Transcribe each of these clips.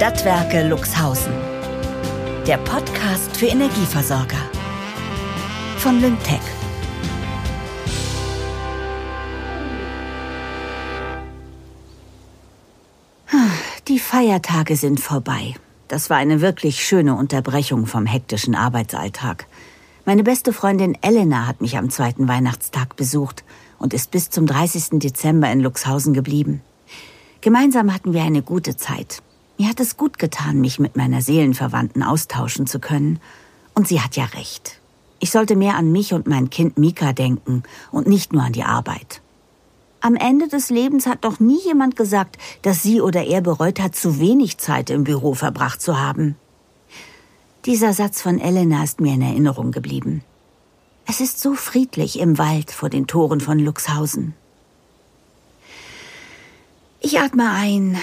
Stadtwerke Luxhausen. Der Podcast für Energieversorger. Von Lyngtech. Die Feiertage sind vorbei. Das war eine wirklich schöne Unterbrechung vom hektischen Arbeitsalltag. Meine beste Freundin Elena hat mich am zweiten Weihnachtstag besucht und ist bis zum 30. Dezember in Luxhausen geblieben. Gemeinsam hatten wir eine gute Zeit. Mir hat es gut getan, mich mit meiner Seelenverwandten austauschen zu können. Und sie hat ja recht. Ich sollte mehr an mich und mein Kind Mika denken und nicht nur an die Arbeit. Am Ende des Lebens hat doch nie jemand gesagt, dass sie oder er bereut hat, zu wenig Zeit im Büro verbracht zu haben. Dieser Satz von Elena ist mir in Erinnerung geblieben. Es ist so friedlich im Wald vor den Toren von Luxhausen. Ich atme ein,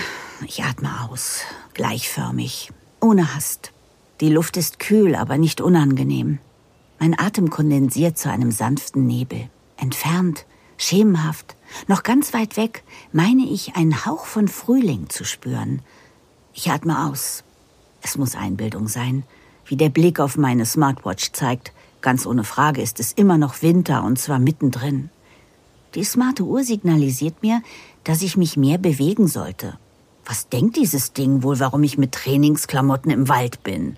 ich atme aus, gleichförmig, ohne Hast. Die Luft ist kühl, aber nicht unangenehm. Mein Atem kondensiert zu einem sanften Nebel. Entfernt, schemenhaft, noch ganz weit weg, meine ich, einen Hauch von Frühling zu spüren. Ich atme aus. Es muss Einbildung sein, wie der Blick auf meine Smartwatch zeigt. Ganz ohne Frage ist es immer noch Winter und zwar mittendrin. Die smarte Uhr signalisiert mir, dass ich mich mehr bewegen sollte. Was denkt dieses Ding wohl, warum ich mit Trainingsklamotten im Wald bin?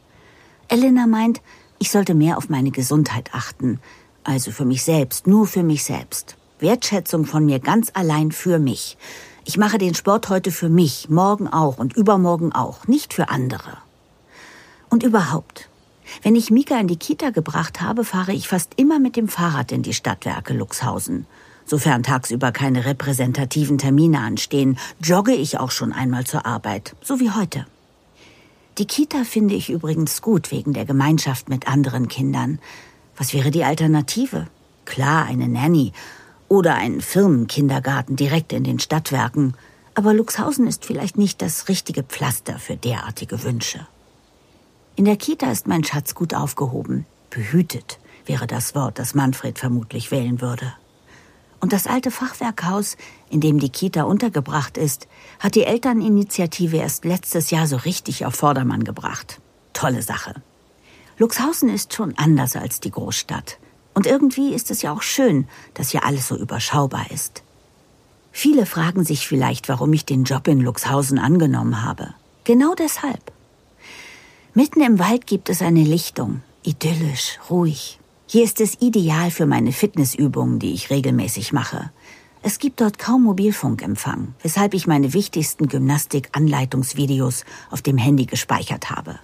Elena meint, ich sollte mehr auf meine Gesundheit achten. Also für mich selbst, nur für mich selbst. Wertschätzung von mir ganz allein für mich. Ich mache den Sport heute für mich, morgen auch und übermorgen auch, nicht für andere. Und überhaupt, wenn ich Mika in die Kita gebracht habe, fahre ich fast immer mit dem Fahrrad in die Stadtwerke Luxhausen. Sofern tagsüber keine repräsentativen Termine anstehen, jogge ich auch schon einmal zur Arbeit, so wie heute. Die Kita finde ich übrigens gut wegen der Gemeinschaft mit anderen Kindern. Was wäre die Alternative? Klar, eine Nanny oder ein Firmenkindergarten direkt in den Stadtwerken, aber Luxhausen ist vielleicht nicht das richtige Pflaster für derartige Wünsche. In der Kita ist mein Schatz gut aufgehoben. Behütet wäre das Wort, das Manfred vermutlich wählen würde. Und das alte Fachwerkhaus, in dem die Kita untergebracht ist, hat die Elterninitiative erst letztes Jahr so richtig auf Vordermann gebracht. Tolle Sache. Luxhausen ist schon anders als die Großstadt. Und irgendwie ist es ja auch schön, dass hier alles so überschaubar ist. Viele fragen sich vielleicht, warum ich den Job in Luxhausen angenommen habe. Genau deshalb. Mitten im Wald gibt es eine Lichtung, idyllisch, ruhig. Hier ist es ideal für meine Fitnessübungen, die ich regelmäßig mache. Es gibt dort kaum Mobilfunkempfang, weshalb ich meine wichtigsten Gymnastik-Anleitungsvideos auf dem Handy gespeichert habe.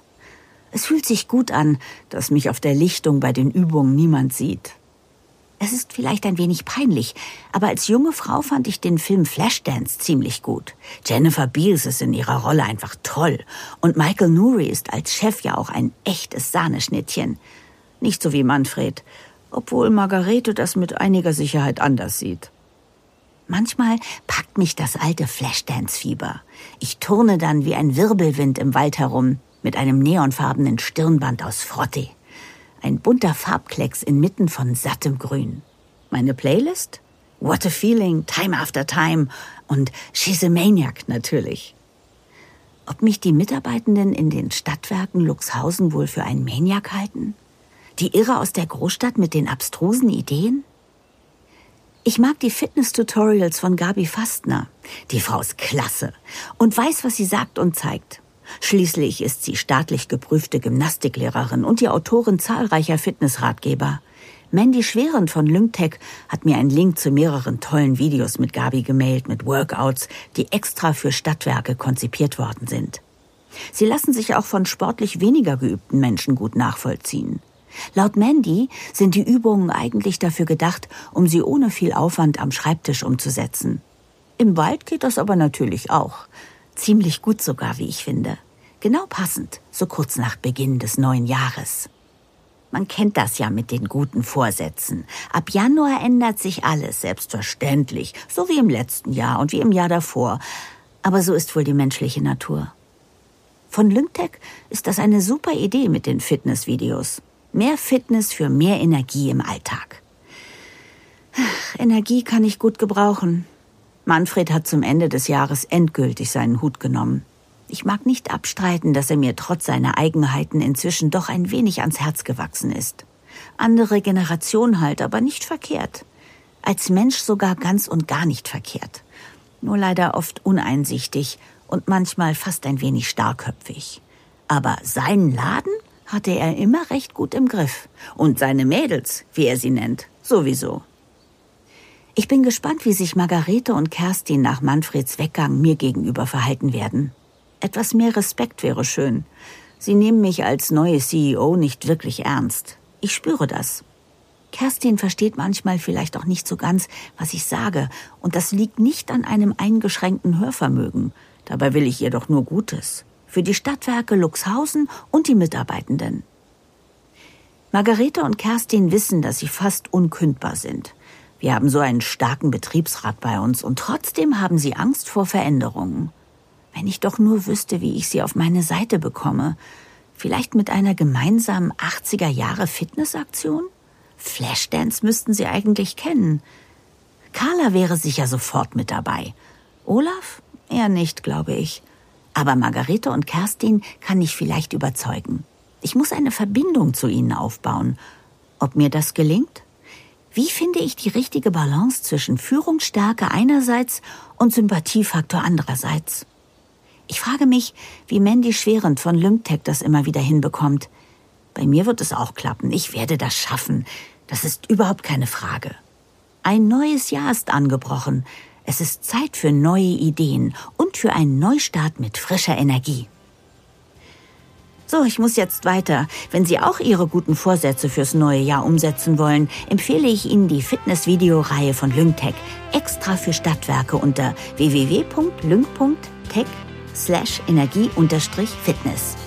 Es fühlt sich gut an, dass mich auf der Lichtung bei den Übungen niemand sieht. Es ist vielleicht ein wenig peinlich, aber als junge Frau fand ich den Film Flashdance ziemlich gut. Jennifer Beals ist in ihrer Rolle einfach toll und Michael Nouri ist als Chef ja auch ein echtes Sahneschnittchen. Nicht so wie Manfred, obwohl Margarete das mit einiger Sicherheit anders sieht. Manchmal packt mich das alte Flashdance-Fieber. Ich turne dann wie ein Wirbelwind im Wald herum mit einem neonfarbenen Stirnband aus Frotte. Ein bunter Farbklecks inmitten von sattem Grün. Meine Playlist? What a Feeling, Time After Time und She's a Maniac natürlich. Ob mich die Mitarbeitenden in den Stadtwerken Luxhausen wohl für einen Maniac halten? Die Irre aus der Großstadt mit den abstrusen Ideen? Ich mag die Fitness-Tutorials von Gabi Fastner. Die Frau ist klasse und weiß, was sie sagt und zeigt. Schließlich ist sie staatlich geprüfte Gymnastiklehrerin und die Autorin zahlreicher Fitnessratgeber. Mandy Schwerend von Lyngtech hat mir einen Link zu mehreren tollen Videos mit Gabi gemailt mit Workouts, die extra für Stadtwerke konzipiert worden sind. Sie lassen sich auch von sportlich weniger geübten Menschen gut nachvollziehen. Laut Mandy sind die Übungen eigentlich dafür gedacht, um sie ohne viel Aufwand am Schreibtisch umzusetzen. Im Wald geht das aber natürlich auch. Ziemlich gut sogar, wie ich finde. Genau passend, so kurz nach Beginn des neuen Jahres. Man kennt das ja mit den guten Vorsätzen. Ab Januar ändert sich alles, selbstverständlich, so wie im letzten Jahr und wie im Jahr davor. Aber so ist wohl die menschliche Natur. Von Lyngtech ist das eine super Idee mit den Fitnessvideos. Mehr Fitness für mehr Energie im Alltag. Ach, Energie kann ich gut gebrauchen. Manfred hat zum Ende des Jahres endgültig seinen Hut genommen. Ich mag nicht abstreiten, dass er mir trotz seiner Eigenheiten inzwischen doch ein wenig ans Herz gewachsen ist. Andere Generation halt, aber nicht verkehrt. Als Mensch sogar ganz und gar nicht verkehrt. Nur leider oft uneinsichtig und manchmal fast ein wenig starrköpfig. Aber seinen Laden hatte er immer recht gut im Griff. Und seine Mädels, wie er sie nennt, sowieso. Ich bin gespannt, wie sich Margarete und Kerstin nach Manfreds Weggang mir gegenüber verhalten werden. Etwas mehr Respekt wäre schön. Sie nehmen mich als neue CEO nicht wirklich ernst. Ich spüre das. Kerstin versteht manchmal vielleicht auch nicht so ganz, was ich sage, und das liegt nicht an einem eingeschränkten Hörvermögen. Dabei will ich ihr doch nur Gutes. Für die Stadtwerke Luxhausen und die Mitarbeitenden. Margarete und Kerstin wissen, dass sie fast unkündbar sind. Wir haben so einen starken Betriebsrat bei uns und trotzdem haben sie Angst vor Veränderungen. Wenn ich doch nur wüsste, wie ich sie auf meine Seite bekomme. Vielleicht mit einer gemeinsamen 80er Jahre Fitnessaktion? Flashdance müssten sie eigentlich kennen. Carla wäre sicher sofort mit dabei. Olaf? Eher nicht, glaube ich. Aber Margarete und Kerstin kann ich vielleicht überzeugen. Ich muss eine Verbindung zu ihnen aufbauen. Ob mir das gelingt? Wie finde ich die richtige Balance zwischen Führungsstärke einerseits und Sympathiefaktor andererseits? Ich frage mich, wie Mandy Schwerend von Lymtech das immer wieder hinbekommt. Bei mir wird es auch klappen. Ich werde das schaffen. Das ist überhaupt keine Frage. Ein neues Jahr ist angebrochen. Es ist Zeit für neue Ideen und für einen Neustart mit frischer Energie. So, ich muss jetzt weiter. Wenn Sie auch Ihre guten Vorsätze fürs neue Jahr umsetzen wollen, empfehle ich Ihnen die Fitness-Videoreihe von Lyngtech extra für Stadtwerke unter www.lyng.tech slash Energie-Fitness.